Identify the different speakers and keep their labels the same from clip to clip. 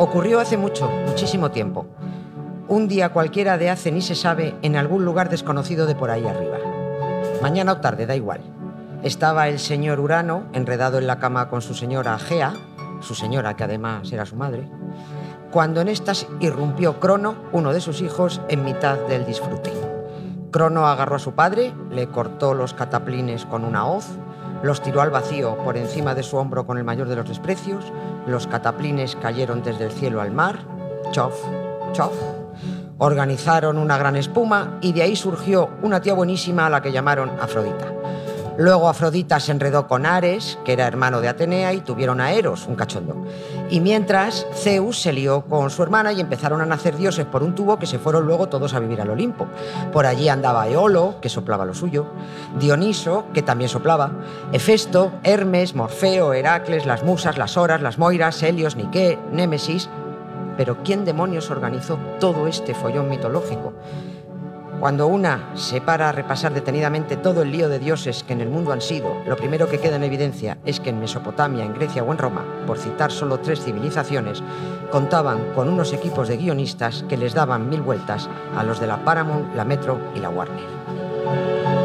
Speaker 1: Ocurrió hace mucho, muchísimo tiempo. Un día cualquiera de hace ni se sabe en algún lugar desconocido de por ahí arriba. Mañana o tarde, da igual. Estaba el señor Urano enredado en la cama con su señora Gea, su señora que además era su madre, cuando en estas irrumpió Crono, uno de sus hijos, en mitad del disfrute. Crono agarró a su padre, le cortó los cataplines con una hoz, los tiró al vacío por encima de su hombro con el mayor de los desprecios, los cataplines cayeron desde el cielo al mar, chof, chof, organizaron una gran espuma y de ahí surgió una tía buenísima a la que llamaron Afrodita. Luego Afrodita se enredó con Ares, que era hermano de Atenea, y tuvieron a Eros, un cachondo. Y mientras, Zeus se lió con su hermana y empezaron a nacer dioses por un tubo que se fueron luego todos a vivir al Olimpo. Por allí andaba Eolo, que soplaba lo suyo, Dioniso, que también soplaba, Hefesto, Hermes, Morfeo, Heracles, las musas, las horas, las moiras, Helios, Nike, Némesis. Pero ¿quién demonios organizó todo este follón mitológico? Cuando una se para a repasar detenidamente todo el lío de dioses que en el mundo han sido, lo primero que queda en evidencia es que en Mesopotamia, en Grecia o en Roma, por citar solo tres civilizaciones, contaban con unos equipos de guionistas que les daban mil vueltas a los de la Paramount, la Metro y la Warner.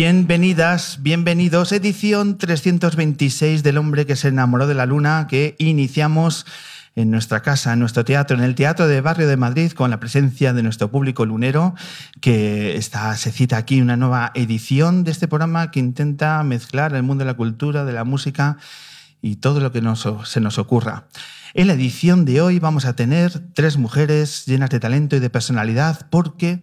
Speaker 2: Bienvenidas, bienvenidos. Edición 326 del hombre que se enamoró de la luna que iniciamos en nuestra casa, en nuestro teatro, en el Teatro de Barrio de Madrid, con la presencia de nuestro público lunero, que está, se cita aquí una nueva edición de este programa que intenta mezclar el mundo de la cultura, de la música y todo lo que nos, se nos ocurra. En la edición de hoy vamos a tener tres mujeres llenas de talento y de personalidad porque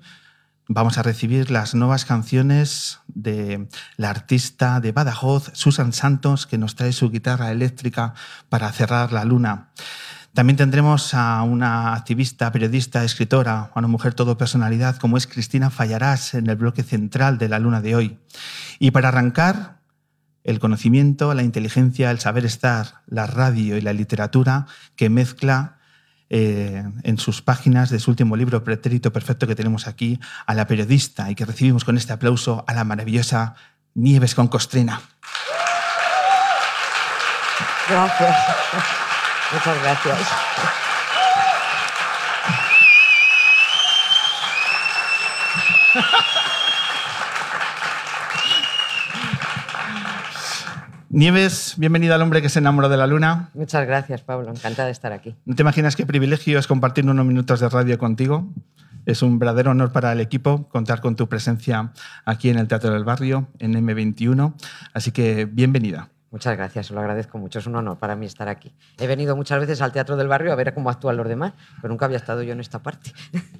Speaker 2: vamos a recibir las nuevas canciones de la artista de Badajoz, Susan Santos, que nos trae su guitarra eléctrica para cerrar la luna. También tendremos a una activista, periodista, escritora, a una mujer todo personalidad como es Cristina Fallarás en el bloque central de la luna de hoy. Y para arrancar, el conocimiento, la inteligencia, el saber estar, la radio y la literatura que mezcla eh, en sus páginas de su último libro, Pretérito Perfecto, que tenemos aquí, a la periodista y que recibimos con este aplauso a la maravillosa Nieves con Costrina.
Speaker 1: Gracias. Muchas gracias.
Speaker 2: Nieves, bienvenida al hombre que se enamoró de la luna.
Speaker 1: Muchas gracias, Pablo. Encantada de estar aquí.
Speaker 2: ¿No te imaginas qué privilegio es compartir unos minutos de radio contigo? Es un verdadero honor para el equipo contar con tu presencia aquí en el Teatro del Barrio, en M21. Así que bienvenida.
Speaker 1: Muchas gracias, lo agradezco mucho. Es un honor para mí estar aquí. He venido muchas veces al Teatro del Barrio a ver cómo actúan los demás, pero nunca había estado yo en esta parte.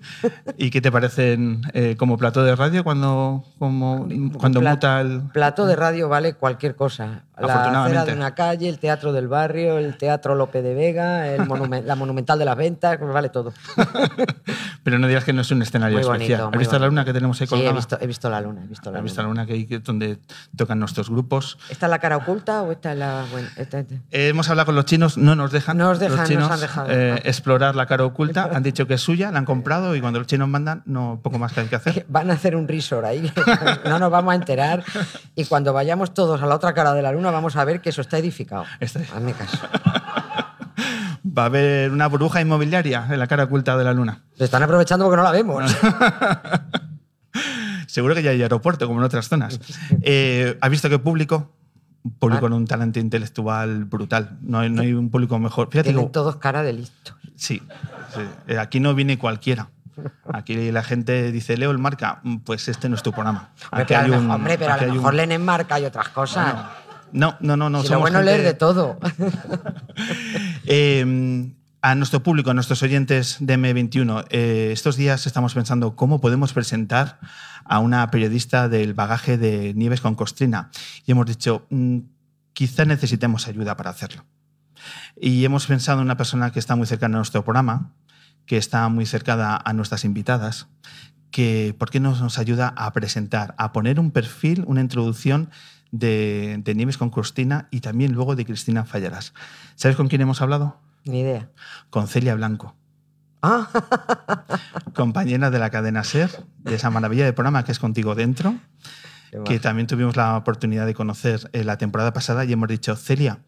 Speaker 2: ¿Y qué te parecen eh, como plató de radio cuando, como, cuando
Speaker 1: Pla-
Speaker 2: muta el...?
Speaker 1: Plato de radio vale cualquier cosa. La acera de una calle, el Teatro del Barrio, el Teatro Lope de Vega, el monumen- la Monumental de las Ventas, vale todo.
Speaker 2: Pero no digas que no es un escenario
Speaker 1: Muy bonito,
Speaker 2: especial. ¿Has visto la
Speaker 1: bonito.
Speaker 2: luna que tenemos ahí
Speaker 1: Sí, he
Speaker 2: colgada?
Speaker 1: visto, he visto la luna. He visto la
Speaker 2: ¿Has visto la
Speaker 1: luna.
Speaker 2: luna que hay donde tocan nuestros grupos?
Speaker 1: ¿Esta es la cara oculta o esta es la buena? Esta- esta.
Speaker 2: Eh, hemos hablado con los chinos, no nos dejan,
Speaker 1: No nos dejan,
Speaker 2: los
Speaker 1: nos
Speaker 2: chinos
Speaker 1: han dejado.
Speaker 2: eh, explorar la cara oculta. Han dicho que es suya, la han comprado y cuando los chinos mandan, no poco más que hay que hacer.
Speaker 1: Van a hacer un resort ahí, no nos vamos a enterar. Y cuando vayamos todos a la otra cara de la luna, vamos a ver que eso está edificado.
Speaker 2: Está-
Speaker 1: Hazme caso.
Speaker 2: Va a haber una burbuja inmobiliaria en la cara oculta de la luna.
Speaker 1: Se están aprovechando porque no la vemos.
Speaker 2: Seguro que ya hay aeropuerto, como en otras zonas. Eh, ¿Has visto qué público? Un público
Speaker 1: Ah.
Speaker 2: con un talento intelectual brutal. No hay, no hay un público mejor. Fíjate
Speaker 1: Tienen
Speaker 2: que-
Speaker 1: todos cara de listo.
Speaker 2: Sí, sí. Eh, aquí no viene cualquiera. Aquí la gente dice, Leo el marca, Mm, pues este no es tu programa. Aquí
Speaker 1: pero a
Speaker 2: hay
Speaker 1: lo
Speaker 2: un-
Speaker 1: mejor, hombre, pero a lo
Speaker 2: hay un-
Speaker 1: mejor leen en marca y otras cosas.
Speaker 2: No, no, no, no.
Speaker 1: si lo
Speaker 2: somos
Speaker 1: bueno es
Speaker 2: gente-
Speaker 1: leer de todo.
Speaker 2: Eh, a nuestro público, a nuestros oyentes de M21, eh, estos días estamos pensando cómo podemos presentar a una periodista del bagaje de Nieves con Costrina. Y hemos dicho, mm, quizá necesitemos ayuda para hacerlo. Y hemos pensado en una persona que está muy cercana a nuestro programa, que está muy cercana a nuestras invitadas, que por qué no nos ayuda a presentar, a poner un perfil, una introducción de, de Nieves con Cristina y también luego de Cristina Fallarás. ¿Sabes con quién hemos hablado?
Speaker 1: Ni idea.
Speaker 2: Con Celia Blanco,
Speaker 1: Ah,
Speaker 2: compañera de la cadena SER, de esa maravilla de programa que es Contigo Dentro, que también tuvimos la oportunidad de conocer eh, la temporada pasada y hemos dicho, Celia,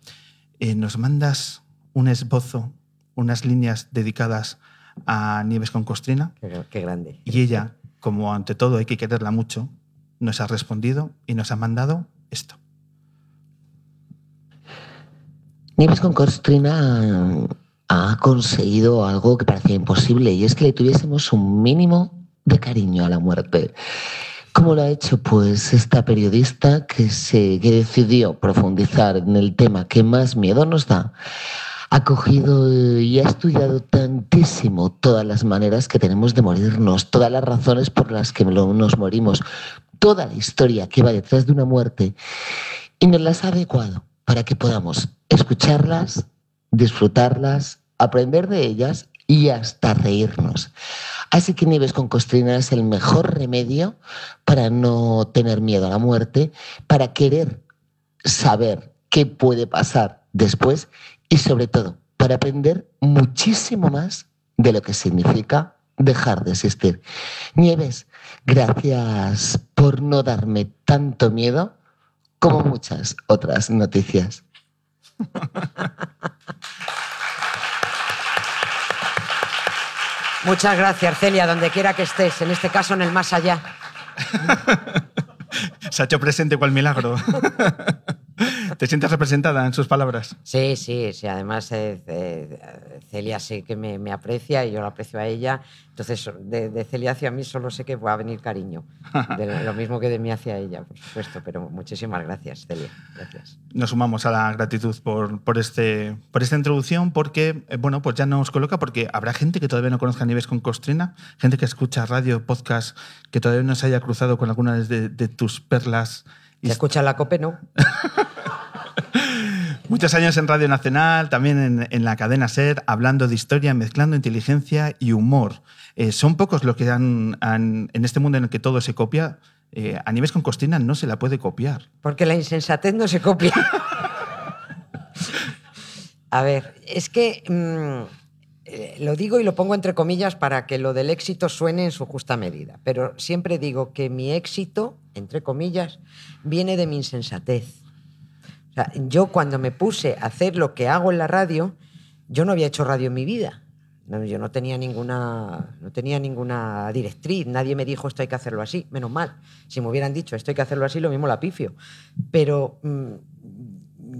Speaker 2: eh, ¿nos mandas un esbozo, unas líneas dedicadas a Nieves con Costrina?
Speaker 1: Qué, qué grande.
Speaker 2: Y ella, como ante todo hay que quererla mucho, nos ha respondido y nos ha mandado esto.
Speaker 3: Nieves con Costrina ha conseguido algo que parecía imposible y es que le tuviésemos un mínimo de cariño a la muerte. ¿Cómo lo ha hecho? Pues esta periodista que, se, que decidió profundizar en el tema que más miedo nos da, ha cogido y ha estudiado tantísimo todas las maneras que tenemos de morirnos, todas las razones por las que nos morimos, toda la historia que va detrás de una muerte y nos las ha adecuado para que podamos escucharlas, disfrutarlas, aprender de ellas y hasta reírnos. Así que Nieves con Costrina es el mejor remedio para no tener miedo a la muerte, para querer saber qué puede pasar después y sobre todo para aprender muchísimo más de lo que significa dejar de existir. Nieves, gracias por no darme tanto miedo como muchas otras noticias.
Speaker 1: Muchas gracias, Celia, donde quiera que estés, en este caso en el más allá.
Speaker 2: Se ha hecho presente cual milagro. ¿Te sientes representada en sus palabras?
Speaker 1: Sí, sí, sí. Además, eh, eh, Celia sé que me, me aprecia y yo la aprecio a ella. Entonces, de, de Celia hacia mí solo sé que va a venir cariño. De lo, mismo que de mí hacia ella, por supuesto. Pero muchísimas gracias, Celia. Gracias.
Speaker 2: Nos sumamos a la gratitud por, por, este, por esta introducción porque, eh, bueno, pues ya nos coloca porque habrá gente que todavía no conozca a Nieves con Costrina, gente que escucha radio, podcast, que todavía no se haya cruzado con alguna de, de tus perlas.
Speaker 1: ¿Se escucha la COPE, no?
Speaker 2: Muchos años en Radio Nacional, también en, la cadena SER, hablando de historia, mezclando inteligencia y humor. Eh, son pocos los que han, en este mundo en el que todo se copia, eh, a Nieves con Costrina no se la puede copiar.
Speaker 1: Porque la insensatez no se copia. a ver, es que mmm, lo digo y lo pongo entre comillas para que lo del éxito suene en su justa medida, pero siempre digo que mi éxito, entre comillas, viene de mi insensatez. Yo cuando me puse a hacer lo que hago en la radio, yo no había hecho radio en mi vida. No, yo no tenía ninguna, no tenía ninguna directriz, nadie me dijo esto hay que hacerlo así, menos mal. Si me hubieran dicho esto hay que hacerlo así, lo mismo la pifio. Pero mmm,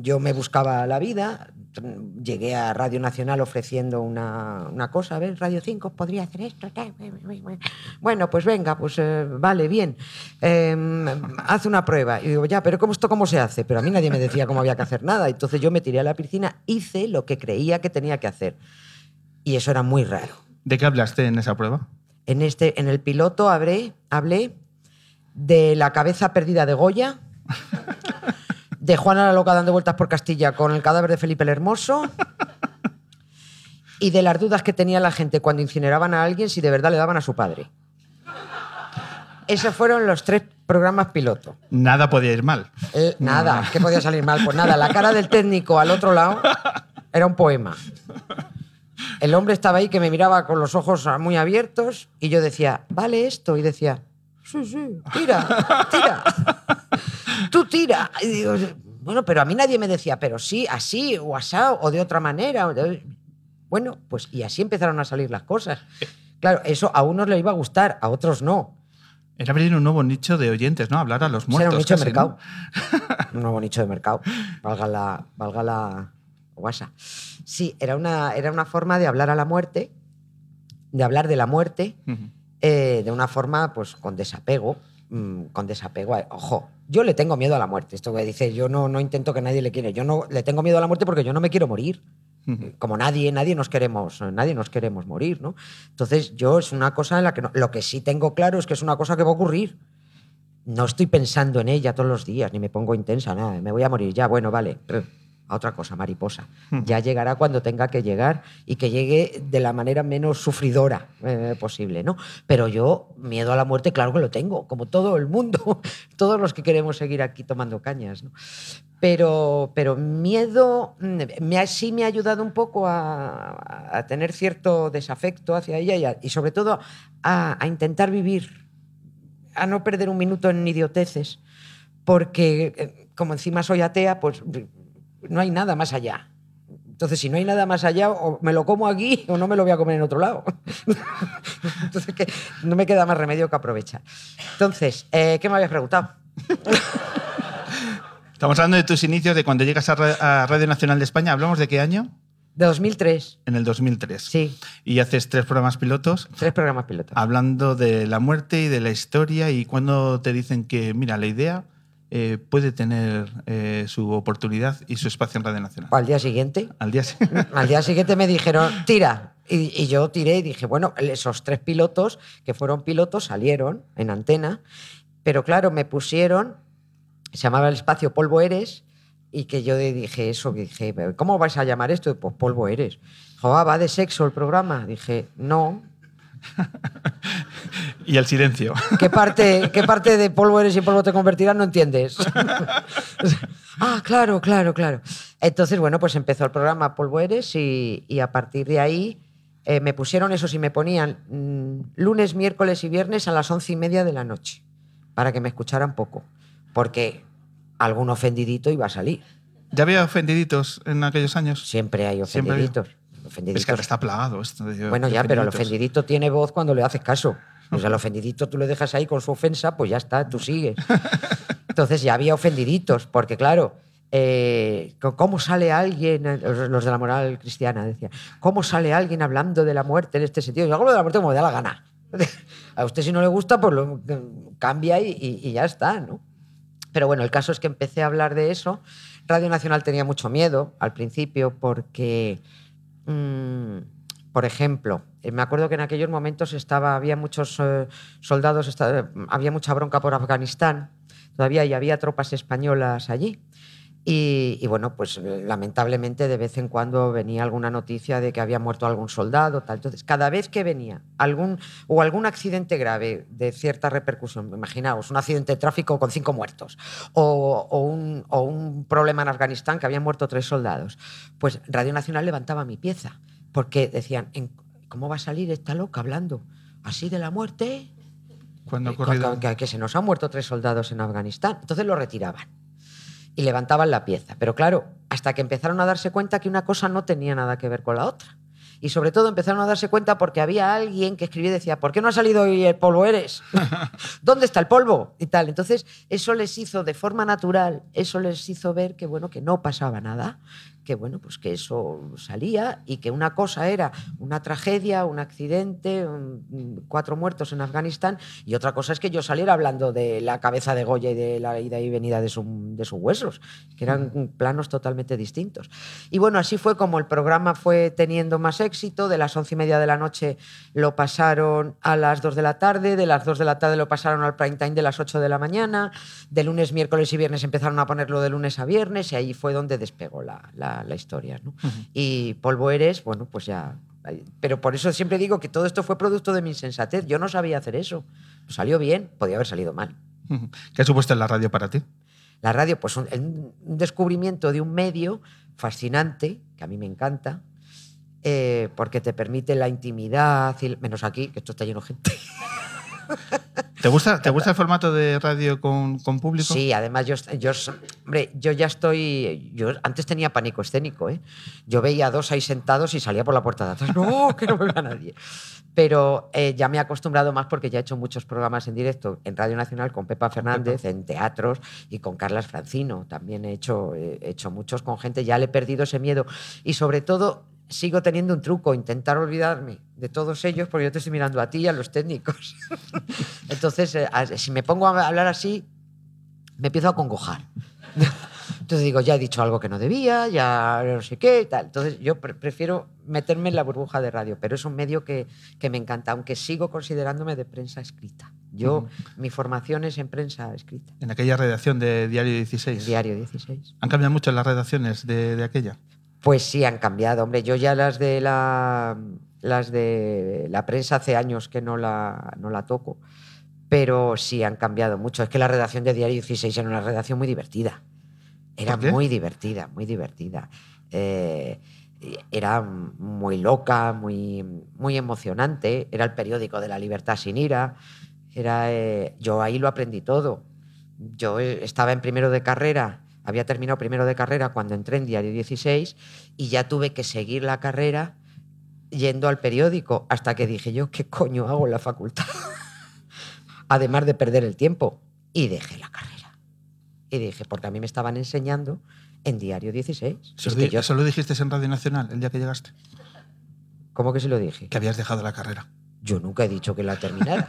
Speaker 1: yo me buscaba la vida, llegué a Radio Nacional ofreciendo una, una cosa, a ver, Radio 5 podría hacer esto. Bueno, pues venga, pues eh, vale, bien. Eh, haz una prueba. Y digo, ya, pero ¿cómo esto cómo se hace? Pero a mí nadie me decía cómo había que hacer nada. Entonces yo me tiré a la piscina, hice lo que creía que tenía que hacer. Y eso era muy raro.
Speaker 2: ¿De qué hablaste en esa prueba?
Speaker 1: En, este, en el piloto hablé, hablé de la cabeza perdida de Goya, de Juana la Loca dando vueltas por Castilla con el cadáver de Felipe el Hermoso y de las dudas que tenía la gente cuando incineraban a alguien si de verdad le daban a su padre. Esos fueron los tres programas piloto.
Speaker 2: Nada podía ir mal.
Speaker 1: Eh, nada, ¿qué podía salir mal? Pues nada, la cara del técnico al otro lado era un poema. El hombre estaba ahí que me miraba con los ojos muy abiertos y yo decía, ¿vale esto? Y decía, sí, sí, tira, tira. Y digo, bueno, pero a mí nadie me decía, pero sí, así, o asado, o de otra manera. Bueno, pues y así empezaron a salir las cosas. Claro, eso a unos le iba a gustar, a otros no.
Speaker 2: Era abrir un nuevo nicho de oyentes, ¿no? Hablar a los muertos.
Speaker 1: era un nicho de mercado.
Speaker 2: ¿no?
Speaker 1: un nuevo nicho de mercado. Valga la, valga la guasa. Sí, era una, era una forma de hablar a la muerte, de hablar de la muerte, eh, de una forma pues con desapego. Mm, con desapego. a- Ojo, yo le tengo miedo a la muerte. Esto que dice, yo no, no intento que nadie le quiera. Yo no le tengo miedo a la muerte porque yo no me quiero morir. Como nadie, nadie nos queremos, nadie nos queremos morir, ¿no? Entonces, yo es una cosa en la que no- lo que sí tengo claro es que es una cosa que va a ocurrir. No estoy pensando en ella todos los días, ni me pongo intensa, nada. Me voy a morir ya, bueno, vale. A otra cosa, mariposa. Ya llegará cuando tenga que llegar y que llegue de la manera menos sufridora eh, posible, ¿no? Pero yo, miedo a la muerte, claro que lo tengo, como todo el mundo, todos los que queremos seguir aquí tomando cañas, ¿no? Pero, pero miedo mm, me sí me ha ayudado un poco a, a tener cierto desafecto hacia ella y, a- y sobre todo a, a intentar vivir, a no perder un minuto en idioteces, porque eh, como encima soy atea, pues no hay nada más allá. Entonces, si no hay nada más allá, o me lo como aquí o no me lo voy a comer en otro lado. Entonces, que no me queda más remedio que aprovechar. Entonces, eh, ¿qué me habías preguntado?
Speaker 2: Estamos hablando de tus inicios, de cuando llegas a, Ra- a Radio Nacional de España. ¿Hablamos de qué año?
Speaker 1: De 2003.
Speaker 2: En el 2003.
Speaker 1: Sí,
Speaker 2: Y haces tres programas pilotos
Speaker 1: tres programas pilotos.
Speaker 2: hablando de la muerte y de la historia y cuando te dicen que, mira, la idea eh, puede tener eh, su oportunidad y su espacio en Radio Nacional.
Speaker 1: Al día siguiente,
Speaker 2: Al día siguiente.
Speaker 1: al día siguiente me dijeron, tira. Y, y yo tiré y dije, bueno, esos tres pilotos que fueron pilotos salieron en antena, pero claro, me pusieron, se llamaba el espacio Polvo Eres, y que yo dije eso, que dije, ¿cómo vais a llamar esto? Pues Polvo Eres. Dijo, ah, ¿va de sexo el programa? Dije, no.
Speaker 2: y el silencio.
Speaker 1: ¿Qué parte, ¿Qué parte de polvo eres y polvo te convertirás? No entiendes. ah, claro, claro, claro. Entonces, bueno, pues empezó el programa Polvo Eres y, y a partir de ahí eh, me pusieron eso, sí me ponían mm, lunes, miércoles y viernes a las once y media de la noche para que me escucharan poco, porque algún ofendidito iba a salir.
Speaker 2: ¿Ya había ofendiditos en aquellos años?
Speaker 1: Siempre hay
Speaker 2: Siempre hay.
Speaker 1: ofendiditos.
Speaker 2: Es que ahora está plagado esto. de
Speaker 1: Bueno, ya, pero el ofendidito tiene voz cuando le haces caso. Pues al ofendidito tú le dejas ahí con su ofensa, pues ya está, tú sigues. Entonces ya había ofendiditos, porque claro, eh, ¿cómo sale alguien, eh, los de la moral cristiana decían, ¿cómo sale alguien hablando de la muerte en este sentido? Yo hablo de la muerte como me da la gana. A usted si no le gusta, pues lo cambia y, y- y ya está, ¿no? Pero bueno, el caso es que empecé a hablar de eso. Radio Nacional tenía mucho miedo al principio porque, mm, por ejemplo, eh, me acuerdo que en aquellos momentos estaba, había muchos eh, soldados, esta- había mucha bronca por Afganistán, todavía y había tropas españolas allí. Y, bueno, pues eh, lamentablemente de vez en cuando venía alguna noticia de que había muerto algún soldado. Entonces, cada vez que venía algún o algún accidente grave de cierta repercusión, imaginaos, un accidente de tráfico con cinco muertos o, o un, o un problema en Afganistán que habían muerto tres soldados, pues Radio Nacional levantaba mi pieza porque decían, "¿En- ¿cómo va a salir esta loca hablando así de la muerte?
Speaker 2: Cuando ocurrido.
Speaker 1: que se nos han muerto tres soldados en Afganistán. Entonces lo retiraban y levantaban la pieza. Pero claro, hasta que empezaron a darse cuenta que una cosa no tenía nada que ver con la otra. Y sobre todo empezaron a darse cuenta porque había alguien que escribía y decía, ¿por qué no ha salido hoy el polvo eres? ¿Dónde está el polvo? Y tal. Entonces, eso les hizo de forma natural, eso les hizo ver que bueno, que no pasaba nada, que bueno, pues que eso salía y que una cosa era una tragedia, un accidente, un- cuatro muertos en Afganistán, y otra cosa es que yo saliera hablando de la cabeza de Goya y de la ida y venida de, su- de sus huesos, que eran planos totalmente distintos. Y bueno, así fue como el programa fue teniendo más éxito. De las once y media de la noche lo pasaron a las dos de la tarde, de las dos de la tarde lo pasaron al prime time de las ocho de la mañana, de lunes, miércoles y viernes empezaron a ponerlo de lunes a viernes y ahí fue donde despegó la, la- la historia. ¿no? Y Polvo Eres, bueno, pues ya... Pero por eso siempre digo que todo esto fue producto de mi insensatez. Yo no sabía hacer eso. Salió bien, podía haber salido mal.
Speaker 2: ¿Qué ha supuesto en la radio para ti?
Speaker 1: La radio, pues un, un descubrimiento de un medio fascinante, que a mí me encanta, eh, porque te permite la intimidad, y- menos aquí, que esto está lleno de gente.
Speaker 2: ¿Te gusta, ¿Te gusta el formato de radio con, con público?
Speaker 1: Sí, además yo, yo, hombre, yo ya estoy. Yo antes tenía pánico escénico, ¿eh? Yo veía a dos ahí sentados y salía por la puerta de atrás. No, que no me vea nadie. Pero eh, ya me he acostumbrado más porque ya he hecho muchos programas en directo en Radio Nacional con Pepa Fernández, en teatros y con Carlas Francino. También he hecho, he hecho muchos con gente. Ya le he perdido ese miedo. Y sobre todo, sigo teniendo un truco, intentar olvidarme de todos ellos, porque yo te estoy mirando a ti y a los técnicos. Entonces, eh, si me pongo a hablar así, me empiezo a congojar. Entonces digo, ya he dicho algo que no debía, ya no sé qué, tal. Entonces yo prefiero meterme en la burbuja de radio, pero es un medio que, que me encanta, aunque sigo considerándome de prensa escrita. Yo, mi formación es en prensa escrita.
Speaker 2: En aquella redacción de Diario 16.
Speaker 1: Diario 16.
Speaker 2: ¿Han cambiado mucho las redacciones de, de aquella?
Speaker 1: Pues sí, han cambiado. Hombre, yo ya las de la, las de la prensa hace años que no la, no la toco, pero sí han cambiado mucho. Es que la redacción de Diario 16 era una redacción muy divertida. Era muy divertida, muy divertida. Eh, era muy loca, muy, muy emocionante. Era el periódico de la libertad sin ira. Era, eh, yo ahí lo aprendí todo. Yo eh, estaba en primero de carrera, había terminado primero de carrera cuando entré en Diario 16 y ya tuve que seguir la carrera yendo al periódico hasta que dije yo, ¿qué coño hago en la facultad? Además de perder el tiempo. Y dejé la carrera. Y dije, porque a mí me estaban enseñando en Diario 16.
Speaker 2: ¿Eso, lo dijiste en Radio Nacional el día que llegaste?
Speaker 1: ¿Cómo que se lo dije?
Speaker 2: Que habías dejado la carrera.
Speaker 1: Yo nunca he dicho que la terminara.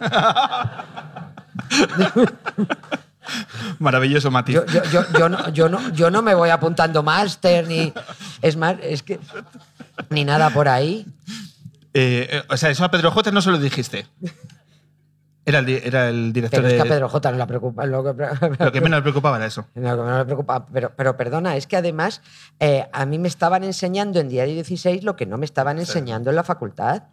Speaker 2: Maravilloso, Mati.
Speaker 1: Yo, no, yo, no, yo no me voy apuntando máster ni. Es más, es que. Ni nada por ahí.
Speaker 2: Eh, eh, o sea, eso a Pedro J no se lo dijiste. Era el, era el director
Speaker 1: pero
Speaker 2: es
Speaker 1: que a Pedro J no le preocupa.
Speaker 2: Lo que, menos le preocupaba era eso.
Speaker 1: Lo que. Pero, pero perdona, es que además eh, a mí me estaban enseñando en Diario 16 lo que no me estaban enseñando en la facultad.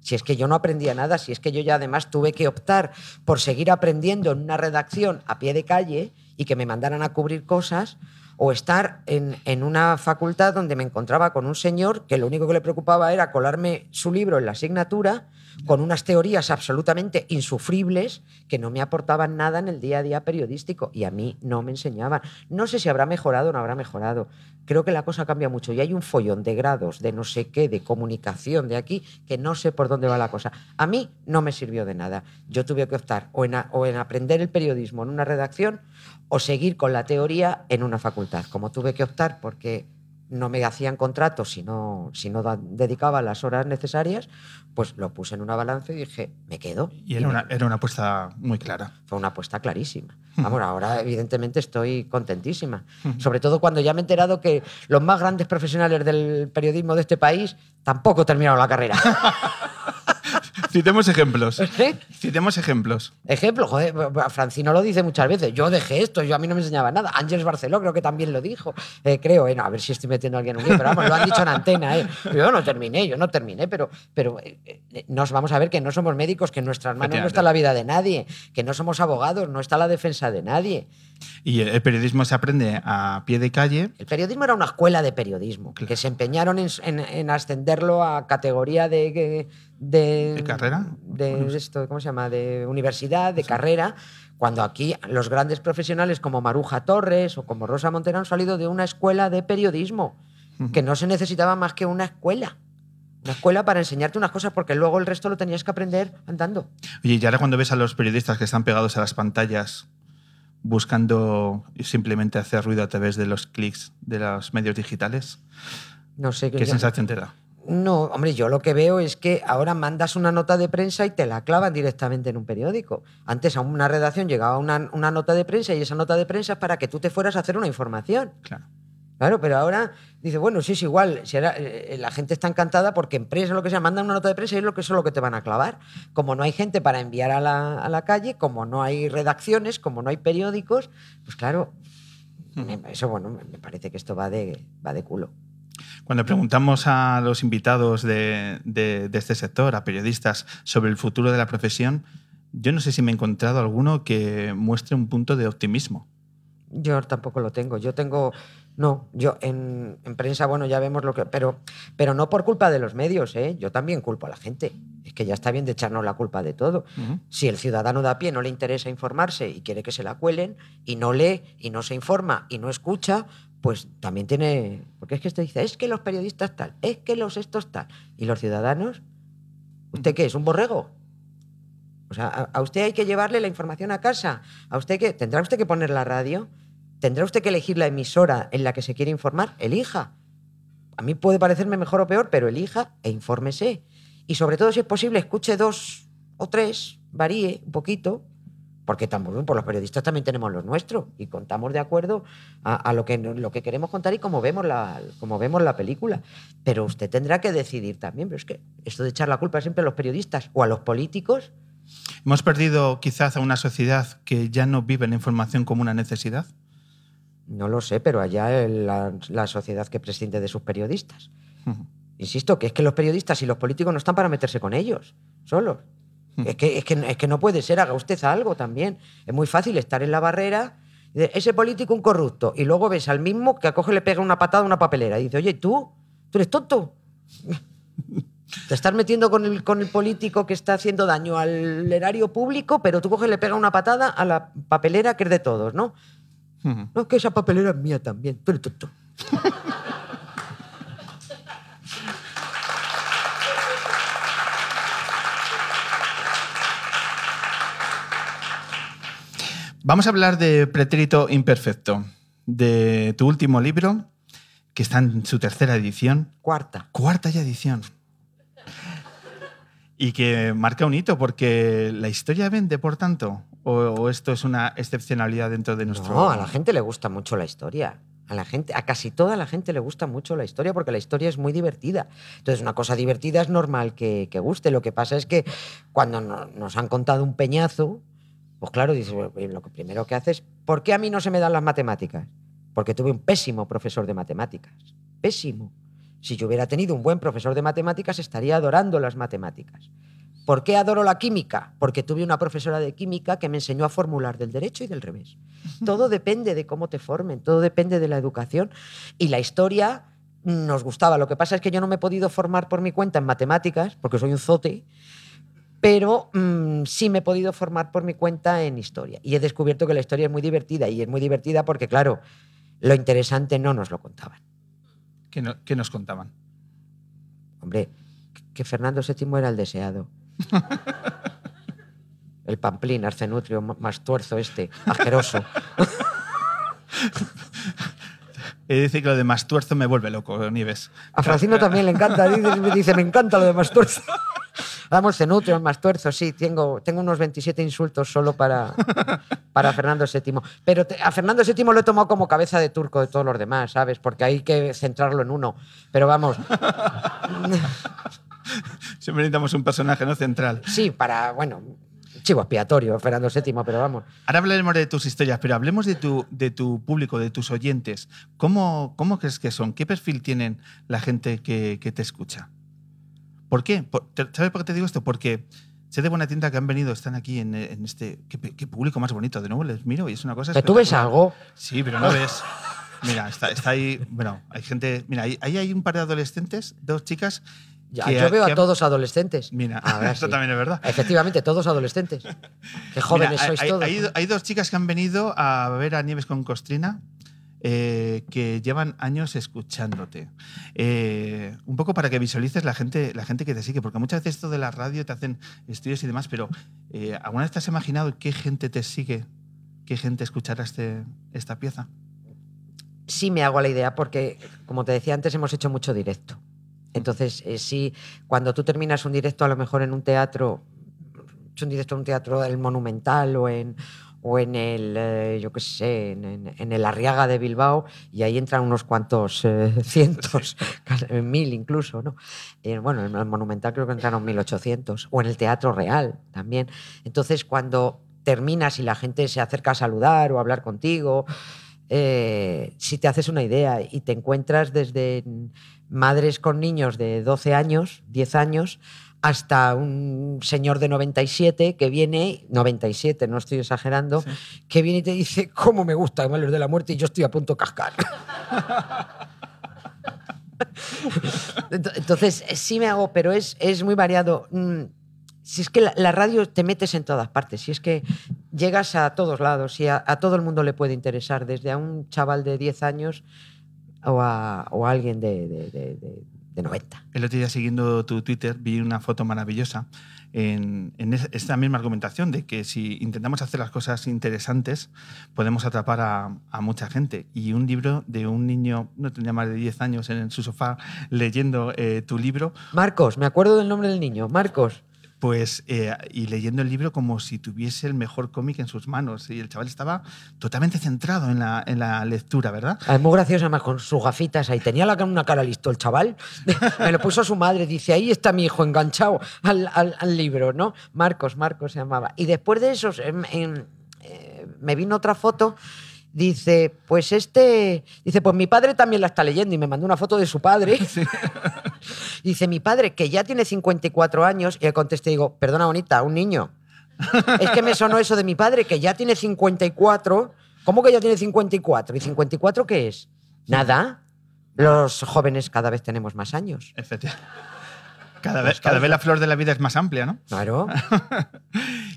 Speaker 1: Si es que yo no aprendía nada, si es que yo ya además tuve que optar por seguir aprendiendo en una redacción a pie de calle y que me mandaran a cubrir cosas, o estar en, en, una facultad donde me encontraba con un señor que lo único que le preocupaba era colarme su libro en la asignatura con unas teorías absolutamente insufribles que no me aportaban nada en el día a día periodístico y a mí no me enseñaban. No sé si habrá mejorado o no habrá mejorado. Creo que la cosa cambia mucho y hay un follón de grados, de no sé qué, de comunicación de aquí, que no sé por dónde va la cosa. A mí no me sirvió de nada. Yo tuve que optar o en, o en aprender el periodismo en una redacción o seguir con la teoría en una facultad. Como tuve que optar porque no me hacían contratos si no, si no dedicaba las horas necesarias, pues lo puse en una balanza y dije, me quedo.
Speaker 2: Y era, una, era una apuesta muy clara.
Speaker 1: Fue una apuesta clarísima. Vamos, ahora evidentemente estoy contentísima. Sobre todo cuando ya me he enterado que los más grandes profesionales del periodismo de este país tampoco terminaron la carrera.
Speaker 2: Citemos ejemplos. ¿Eh? Citemos ejemplos.
Speaker 1: Ejemplo, joder, Francino lo dice muchas veces. Yo dejé esto, yo a mí no me enseñaba nada. Ángeles Barceló creo que también lo dijo. Eh, creo, eh, a ver si estoy metiendo a alguien en un pero vamos, lo han dicho en antena. Eh. Yo no terminé, yo no terminé, pero, pero nos vamos a ver que no somos médicos, que en nuestras manos no está la vida de nadie, que no somos abogados, no está la defensa de nadie.
Speaker 2: Y el periodismo se aprende a pie de calle.
Speaker 1: El periodismo era una escuela de periodismo, que se empeñaron en, ascenderlo a categoría de,
Speaker 2: de, carrera?
Speaker 1: De, esto, ¿cómo se llama? De universidad, de carrera, cuando aquí los grandes profesionales como Maruja Torres o como Rosa Montero han salido de una escuela de periodismo, que no se necesitaba más que una escuela. Una escuela para enseñarte unas cosas, porque luego el resto lo tenías que aprender andando.
Speaker 2: Oye, y ahora cuando ves a los periodistas que están pegados a las pantallas buscando simplemente hacer ruido a través de los clics de los medios digitales,
Speaker 1: no sé
Speaker 2: qué sensación te da.
Speaker 1: No, hombre, yo lo que veo es que ahora mandas una nota de prensa y te la clavan directamente en un periódico. Antes a una redacción llegaba una, nota de prensa y esa nota de prensa es para que tú te fueras a hacer una información.
Speaker 2: Claro.
Speaker 1: Claro, pero ahora dice, bueno, sí es igual, si eh, la gente está encantada porque empresas lo que sea, mandan una nota de prensa y es lo que, eso es lo que te van a clavar. Como no hay gente para enviar a la, a la calle, como no hay redacciones, como no hay periódicos, pues claro, eso bueno, me parece que esto va de, va de culo.
Speaker 2: Cuando preguntamos a los invitados de, este sector, a periodistas, sobre el futuro de la profesión, yo no sé si me he encontrado alguno que muestre un punto de optimismo.
Speaker 1: Yo tampoco lo tengo. Yo tengo. No, yo en, en prensa, bueno, ya vemos lo que. Pero, pero no por culpa de los medios, ¿eh? Yo también culpo a la gente. Es que ya está bien de echarnos la culpa de todo.
Speaker 2: Ujú.
Speaker 1: Si el ciudadano de a pie no le interesa informarse y quiere que se la cuelen, y no lee, y no se informa, y no escucha, pues también tiene. Porque es que usted dice, es que los periodistas tal, es que los estos tal. ¿Y los ciudadanos? ¿Usted qué? ¿Es un borrego? O sea, a, usted hay que llevarle la información a casa. ¿A usted qué? ¿Tendrá usted que poner la radio? ¿Tendrá usted que elegir la emisora en la que se quiere informar? Elija. A mí puede parecerme mejor o peor, pero elija e infórmese. Y sobre todo, si es posible, escuche dos o tres, varíe un poquito, porque tampoco, por los periodistas también tenemos los nuestros y contamos de acuerdo a, a lo, que, lo que queremos contar y como vemos, la, como vemos la película. Pero usted tendrá que decidir también. Pero es que esto de echar la culpa siempre a los periodistas o a los políticos,
Speaker 2: Hemos perdido quizás a una sociedad que ya no vive la información como una necesidad.
Speaker 1: no lo sé, pero allá el- la, la sociedad que prescinde de sus periodistas.
Speaker 2: Ujú.
Speaker 1: Insisto, que es que los periodistas y los políticos no están para meterse con ellos, solos. Es que, es, que, es que no puede ser, haga usted algo también. Es muy fácil estar en la barrera, ese político un corrupto, y luego ves al mismo que acoge y le pega una patada a una papelera y dice, oye, tú, tú eres tonto. Te estás metiendo con el, con el político que está haciendo daño al erario público, pero tú coges y le pega una patada a la papelera que es de todos, ¿no? No, es que esa papelera es mía también. Tú eres tonto.
Speaker 2: Vamos a hablar de Pretérito Imperfecto, de tu último libro, que está en su tercera edición,
Speaker 1: Cuarta.
Speaker 2: cuarta ya edición. Y que marca un hito, porque la historia vende, por tanto, o, o esto es una excepcionalidad dentro de nuestro.
Speaker 1: No, a la gente le gusta mucho la historia. A la gente, a casi toda la gente le gusta mucho la historia porque la historia es muy divertida. Entonces, una cosa divertida es normal que, que guste. Lo que pasa es que cuando no- nos han contado un peñazo, pues claro, dices, pues lo primero que haces, ¿por qué a mí no se me dan las matemáticas? Porque tuve un pésimo profesor de matemáticas. Pésimo. Si yo hubiera tenido un buen profesor de matemáticas, estaría adorando las matemáticas. ¿Por qué adoro la química? Porque tuve una profesora de química que me enseñó a formular del derecho y del revés. Todo depende de cómo te formen, todo depende de la educación. Y la historia nos gustaba. Lo que pasa es que yo no me he podido formar por mi cuenta en matemáticas, porque soy un zote, pero mm, sí me he podido formar por mi cuenta en historia. Y he descubierto que la historia es muy divertida. Y es muy divertida porque, claro, lo interesante no nos lo contaban.
Speaker 2: ¿Qué, no- qué nos contaban?
Speaker 1: Hombre, que Fernando VII era el deseado. El pamplín, arcenutrio, más tuerzo este, asqueroso.
Speaker 2: De decir que lo de Mastuerzo me vuelve loco, Nieves.
Speaker 1: A Francino también le encanta, dice, me dice, me encanta lo de más tuerzo. Vamos, cenutrio, más tuerzo, sí, tengo, tengo unos 27 insultos solo para, para Fernando VII. Pero a Fernando VII lo he tomado como cabeza de turco de todos los demás, ¿sabes? Porque hay que centrarlo en uno. Pero vamos,
Speaker 2: Siempre necesitamos un personaje no central.
Speaker 1: sí, para, bueno, chivo expiatorio, Fernando VII, pero vamos.
Speaker 2: Ahora hablaremos de tus historias, pero hablemos de tu, de tu público, de tus oyentes. ¿Cómo, cómo crees que son? ¿Qué perfil tienen la gente que, que te escucha? ¿Por qué? Por- ¿Sabes por qué te digo esto? Porque sé de buena tienda que han venido, están aquí en, en este... ¿qué, qué público más bonito? De nuevo les miro y es una cosa...
Speaker 1: ¿Que tú ves algo?
Speaker 2: Sí, pero no ves... Mira, está, está ahí... Bueno, hay gente... Mira, ahí, ahí hay un par de adolescentes, dos chicas...
Speaker 1: Ya,
Speaker 2: que-
Speaker 1: yo veo
Speaker 2: que
Speaker 1: a todos adolescentes.
Speaker 2: Mira,
Speaker 1: Ahora
Speaker 2: esto
Speaker 1: sí.
Speaker 2: también es verdad.
Speaker 1: Efectivamente, todos adolescentes. Qué jóvenes
Speaker 2: Mira,
Speaker 1: sois
Speaker 2: hay,
Speaker 1: todos.
Speaker 2: hay- hay dos chicas que han venido a ver a Nieves con Costrina eh, que llevan años escuchándote. Eh, un poco para que visualices la gente, la gente que te sigue, porque muchas veces esto de la radio te hacen estudios y demás, pero eh, ¿alguna vez te has imaginado qué gente te sigue? ¿Qué gente escuchará este, esta pieza?
Speaker 1: sí me hago la idea porque, como te decía antes, hemos hecho mucho directo. Entonces, eh, sí, cuando tú terminas un directo, a lo mejor en un teatro, un directo en un teatro del Monumental o en, o en el, eh, yo qué sé, en, el Arriaga de Bilbao, y ahí entran unos cuantos eh, cientos, mil incluso, ¿no? Eh, bueno, en el Monumental creo que entraron 1800, o en el Teatro Real también. Entonces, cuando terminas y la gente se acerca a saludar o a hablar contigo, si te haces una idea y te encuentras desde madres con niños de 12 años, 10 años, hasta un señor de 97 que viene, 97, no estoy exagerando, que viene y te dice, ¿cómo me gusta Malos de la Muerte? Y yo estoy a punto de cascar. Ent- Entonces, eh, sí me hago, pero es, es muy variado. Mm, Si es que la, la radio te metes en todas partes, si es que llegas a todos lados y a, a todo el mundo le puede interesar, desde a un chaval de 10 años o a, o a alguien de, de- de- de- de 90.
Speaker 2: El otro día, siguiendo tu Twitter, vi una foto maravillosa en, en es- esta misma argumentación de que si intentamos hacer las cosas interesantes, podemos atrapar a, a mucha gente. Y un libro de un niño, no tenía más de 10 años, en su sofá leyendo eh, tu libro,
Speaker 1: Marcos, me acuerdo del nombre del niño, Marcos.
Speaker 2: Pues, eh, y leyendo el libro como si tuviese el mejor cómic en sus manos. Y el chaval estaba totalmente centrado en la, en la lectura, ¿verdad?
Speaker 1: Ah, Es muy gracioso, además, con sus gafitas ahí. Tenía la, una cara listo el chaval. Me lo puso su madre. Dice, ahí está mi hijo enganchado al, al- al libro, ¿no? Marcos, Marcos se llamaba. Y después de eso, em, em, eh, me vino otra foto. Dice, pues este... Dice, pues mi padre también la está leyendo. Y me mandó una foto de su padre. Dice, mi padre, que ya tiene 54 años. Y le contesté, digo, perdona, bonita, un niño. Es que me sonó eso de mi padre, que ya tiene 54. ¿Cómo que ya tiene 54? ¿Y 54 qué es? Nada. Los jóvenes cada vez tenemos más años.
Speaker 2: Efectivamente. Cada vez, cada vez la flor de la vida es más amplia, ¿no?
Speaker 1: Claro.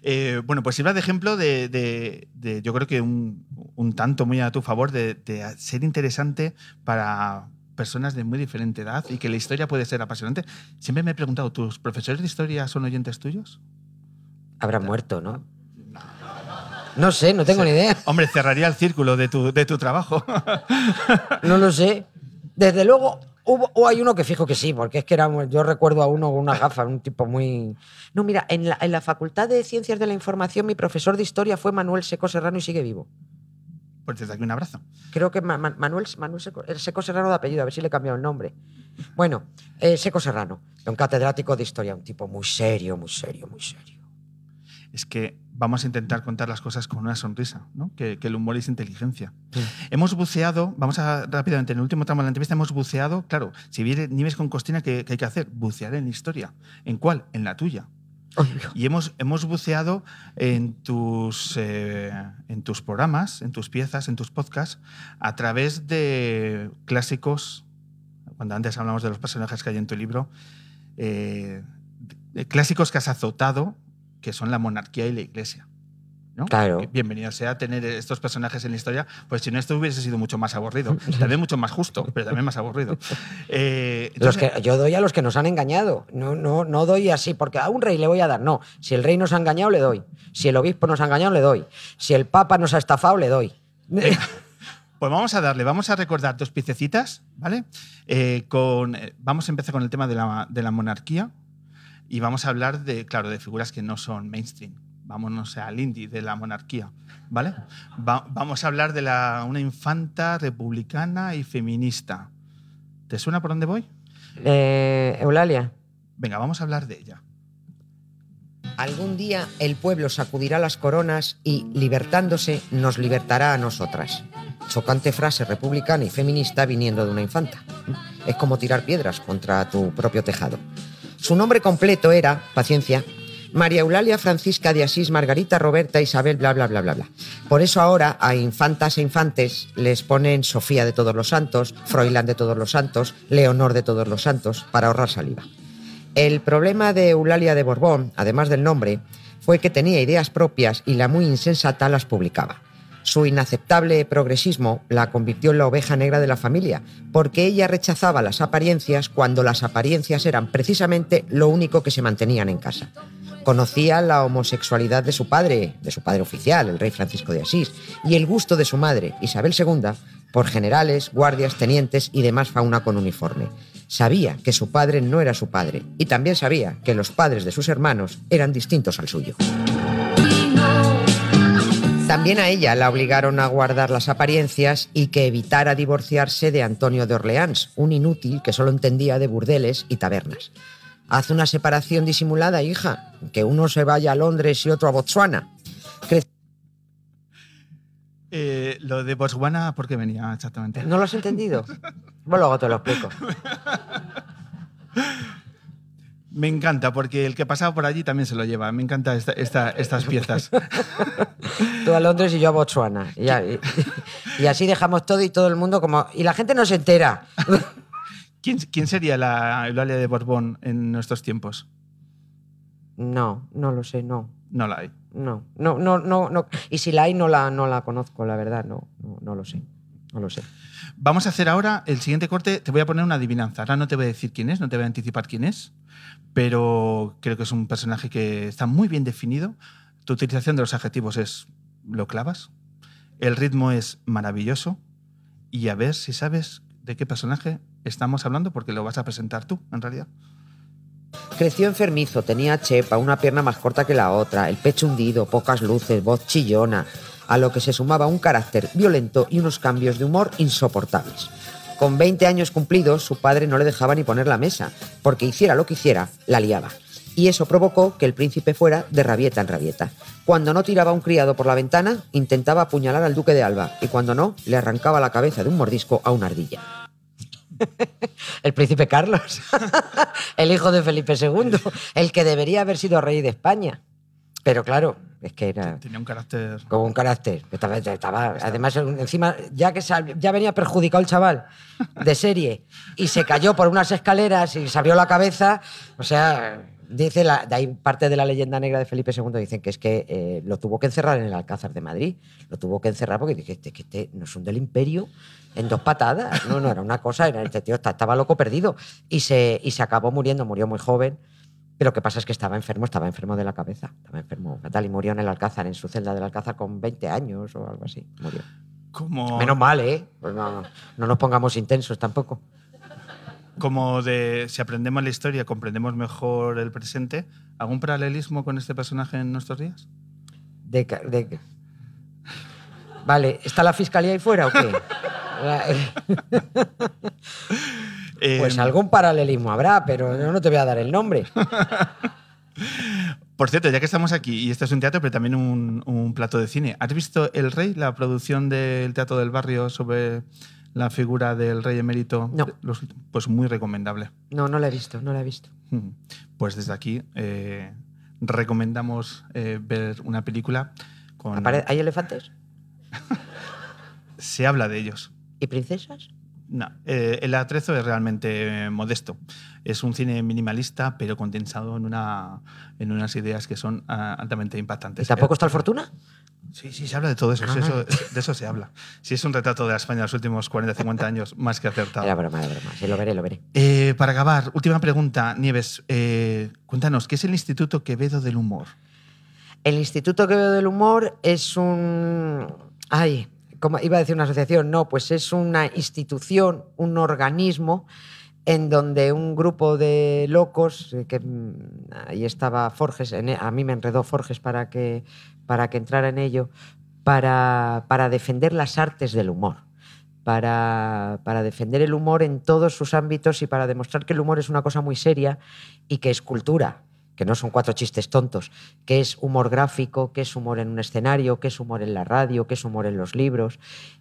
Speaker 2: Eh, bueno, pues sirva de ejemplo de, de- de- yo creo que un, un tanto muy a tu favor de, de ser interesante para personas de muy diferente edad y que la historia puede ser apasionante. Siempre me he preguntado, ¿tus profesores de historia son oyentes tuyos?
Speaker 1: Habrá muerto, ¿no? No sé, no tengo ni idea.
Speaker 2: Hombre, cerraría el círculo de tu, de tu trabajo.
Speaker 1: No lo sé. Desde luego, hubo, o hay uno que fijo que sí, porque es que era, yo recuerdo a uno con una gafa, un tipo muy... No, mira, en la, en la Facultad de Ciencias de la Información mi profesor de historia fue Manuel Seco Serrano y sigue vivo.
Speaker 2: Pues desde aquí un abrazo.
Speaker 1: Creo que Ma- Ma- Manuel, Manuel Seco, el Seco Serrano de apellido, a ver si le he cambiado el nombre. Bueno, eh, Seco Serrano, un catedrático de historia, un tipo muy serio, muy serio, muy serio.
Speaker 2: Es que vamos a intentar contar las cosas con una sonrisa, ¿no? que, que el humor es inteligencia. Hemos buceado, vamos a rápidamente, en el último tramo de la entrevista hemos buceado, claro, si viene Nieves con Costina, ¿qué, qué hay que hacer? Bucear en historia. ¿En cuál? En la tuya. Y hemos, hemos buceado en tus, eh, en tus programas, en tus piezas, en tus podcasts, a través de clásicos, cuando antes hablamos de los personajes que hay en tu libro, eh, clásicos que has azotado, que son la monarquía y la iglesia. ¿No?
Speaker 1: Claro.
Speaker 2: Bienvenido sea tener estos personajes en la historia, pues si no esto hubiese sido mucho más aburrido, también mucho más justo, pero también más aburrido. Eh,
Speaker 1: Los
Speaker 2: entonces-
Speaker 1: que, yo doy a los que nos han engañado. No, no, no doy así, porque a un rey le voy a dar. No, si el rey nos ha engañado, le doy. Si el obispo nos ha engañado, le doy. Si el papa nos ha estafado, le doy.
Speaker 2: Pues vamos a darle, vamos a recordar dos piececitas, ¿vale? Eh, con, eh, vamos a empezar con el tema de la, de la monarquía y vamos a hablar de, claro, de figuras que no son mainstream. Vámonos al indie de la monarquía, ¿vale? Va- vamos a hablar de la, una infanta republicana y feminista. ¿Te suena por dónde voy?
Speaker 1: Eh, Eulalia.
Speaker 2: Venga, vamos a hablar de ella.
Speaker 1: Algún día el pueblo sacudirá las coronas y, libertándose, nos libertará a nosotras. Chocante frase republicana y feminista viniendo de una infanta. Es como tirar piedras contra tu propio tejado. Su nombre completo era, paciencia, María Eulalia Francisca de Asís Margarita Roberta Isabel bla bla bla bla bla. Por eso ahora a infantas e infantes les ponen Sofía de todos los santos, Froilán de todos los santos, Leonor de todos los santos, para ahorrar saliva. El problema de Eulalia de Borbón, además del nombre, fue que tenía ideas propias y la muy insensata las publicaba. Su inaceptable progresismo la convirtió en la oveja negra de la familia, porque ella rechazaba las apariencias cuando las apariencias eran precisamente lo único que se mantenían en casa. Conocía la homosexualidad de su padre, de su padre oficial, el rey Francisco de Asís, y el gusto de su madre, Isabel II, por generales, guardias, tenientes y demás fauna con uniforme. Sabía que su padre no era su padre, y también sabía que los padres de sus hermanos eran distintos al suyo. También a ella la obligaron a guardar las apariencias y que evitara divorciarse de Antonio de Orleans, un inútil que solo entendía de burdeles y tabernas. Haz una separación disimulada, hija, que uno se vaya a Londres y otro a Botswana. Cre-
Speaker 2: Eh, lo de Botswana, ¿por qué venía exactamente?
Speaker 1: ¿No lo has entendido? Bueno, luego te lo explico.
Speaker 2: Me encanta, porque el que pasaba por allí también se lo lleva. Me encantan esta, esta, estas piezas.
Speaker 1: Tú a Londres y yo a Botswana. Y, ya- y- y así dejamos todo y todo el mundo como... Y la gente no se entera.
Speaker 2: ¿Quién, quién sería la Eulalia de Borbón en nuestros tiempos?
Speaker 1: No, no lo sé, no.
Speaker 2: No la hay.
Speaker 1: No, no, no, no, no. Y si la hay, no la, no la conozco, la verdad, no, no, no lo sé. No lo sé.
Speaker 2: Vamos a hacer ahora el siguiente corte. Te voy a poner una adivinanza. Ahora no te voy a decir quién es, no te voy a anticipar quién es, pero creo que es un personaje que está muy bien definido. Tu utilización de los adjetivos es lo clavas. El ritmo es maravilloso. Y a ver si sabes de qué personaje estamos hablando, porque lo vas a presentar tú, en realidad.
Speaker 1: Creció enfermizo, tenía chepa, una pierna más corta que la otra, el pecho hundido, pocas luces, voz chillona, a lo que se sumaba un carácter violento y unos cambios de humor insoportables. Con 20 años cumplidos, su padre no le dejaba ni poner la mesa, porque hiciera lo que hiciera, la liaba. Y eso provocó que el príncipe fuera de rabieta en rabieta. Cuando no tiraba a un criado por la ventana, intentaba apuñalar al duque de Alba, y cuando no, le arrancaba la cabeza de un mordisco a una ardilla. El príncipe Carlos, el hijo de Felipe II, el que debería haber sido rey de España. Pero claro, es que era
Speaker 2: Tenía un carácter.
Speaker 1: como un carácter. Estaba, estaba- además, encima, ya que sal- ya venía perjudicado el chaval de serie y se cayó por unas escaleras y se abrió la cabeza, o sea, dice la, de ahí parte de la leyenda negra de Felipe II, dicen que es que eh, lo tuvo que encerrar en el Alcázar de Madrid. Lo tuvo que encerrar porque dije, este, que este no es un del imperio en dos patadas. No, no, era una cosa, era, este tío está- estaba loco perdido. Y se, y se acabó muriendo, murió muy joven. Pero lo que pasa es que estaba enfermo, estaba enfermo de la cabeza, estaba enfermo fatal y murió en el Alcázar, en su celda del Alcázar con 20 años o algo así. Murió.
Speaker 2: Como,
Speaker 1: Menos mal, ¿eh? Pues no, no nos pongamos intensos tampoco.
Speaker 2: como de si aprendemos la historia, comprendemos mejor el presente. ¿Algún paralelismo con este personaje en nuestros días?
Speaker 1: De, de- Vale, ¿está la fiscalía ahí fuera o qué?
Speaker 2: Eh,
Speaker 1: Pues algún paralelismo habrá, pero yo no te voy a dar el nombre.
Speaker 2: Por cierto, ya que estamos aquí, y esto es un teatro, pero también un, un plato de cine, ¿has visto El Rey, la producción del Teatro del Barrio sobre la figura del rey emérito?
Speaker 1: No.
Speaker 2: Los- pues muy recomendable.
Speaker 1: No, no la he visto, no la he visto.
Speaker 2: Mm. Pues desde aquí eh, recomendamos eh, ver una película con...
Speaker 1: ¿Hay elefantes?
Speaker 2: Se habla de ellos.
Speaker 1: ¿Y princesas?
Speaker 2: No, eh, el atrezo es realmente eh, modesto. Es un cine minimalista, pero condensado en, una, en unas ideas que son ah, altamente
Speaker 1: ¿Y
Speaker 2: impactantes.
Speaker 1: tampoco
Speaker 2: Eh,
Speaker 1: está el Fortuna?
Speaker 2: Sí, sí, se habla de todo eso,
Speaker 1: Ah.
Speaker 2: eso- de eso se habla. Si es un retrato de la España de los últimos 40, 50 años, más que acertado.
Speaker 1: Era broma, era broma. Sí, lo veré, lo veré.
Speaker 2: Eh, para acabar, última pregunta, Nieves. eh, cuéntanos, ¿qué es el Instituto Quevedo del Humor?
Speaker 1: El Instituto Quevedo del Humor es un. Ay, ¿cómo iba a decir una asociación? No, pues es una institución, un organismo en donde un grupo de locos, eh, que mm, ahí estaba Forges, e- a mí me enredó Forges para que, para que entrara en ello, para, para defender las artes del humor. Para, para defender el humor en todos sus ámbitos y para demostrar que el humor es una cosa muy seria y que es cultura, que no son cuatro chistes tontos, que es humor gráfico, que es humor en un escenario, que es humor en la radio, que es humor en los libros,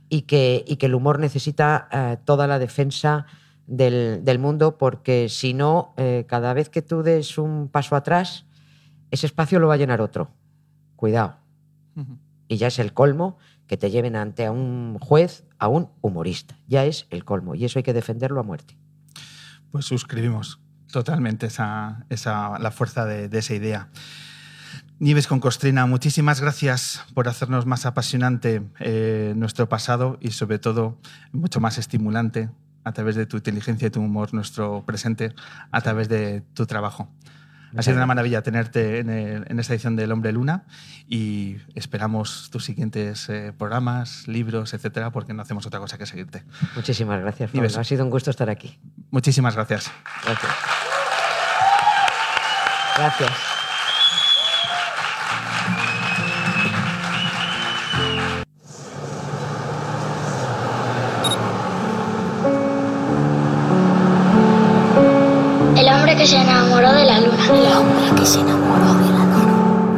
Speaker 1: y que, y que el humor necesita eh, toda la defensa del, del mundo, porque si no, eh, cada vez que tú des un paso atrás, ese espacio lo va a llenar otro. Cuidado. Y ya es el colmo que te lleven ante a un juez, a un humorista. Ya es el colmo, y eso hay que defenderlo a muerte.
Speaker 2: Pues suscribimos totalmente esa, esa- la fuerza de, de esa idea. Nieves con Costrina, muchísimas gracias por hacernos más apasionante eh, nuestro pasado y sobre todo mucho más estimulante a través de tu inteligencia y tu humor nuestro presente, a través de tu trabajo. Ha sido una maravilla tenerte en, el- en esta edición del Hombre Luna y esperamos tus siguientes eh, programas, libros, etcétera, porque no hacemos otra cosa que seguirte.
Speaker 1: Muchísimas gracias. Pablo. Ha sido un gusto estar aquí.
Speaker 2: Muchísimas gracias.
Speaker 1: Gracias. Gracias.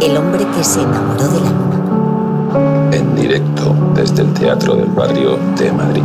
Speaker 4: El hombre que se enamoró de la.
Speaker 5: En directo desde el Teatro del Barrio de Madrid.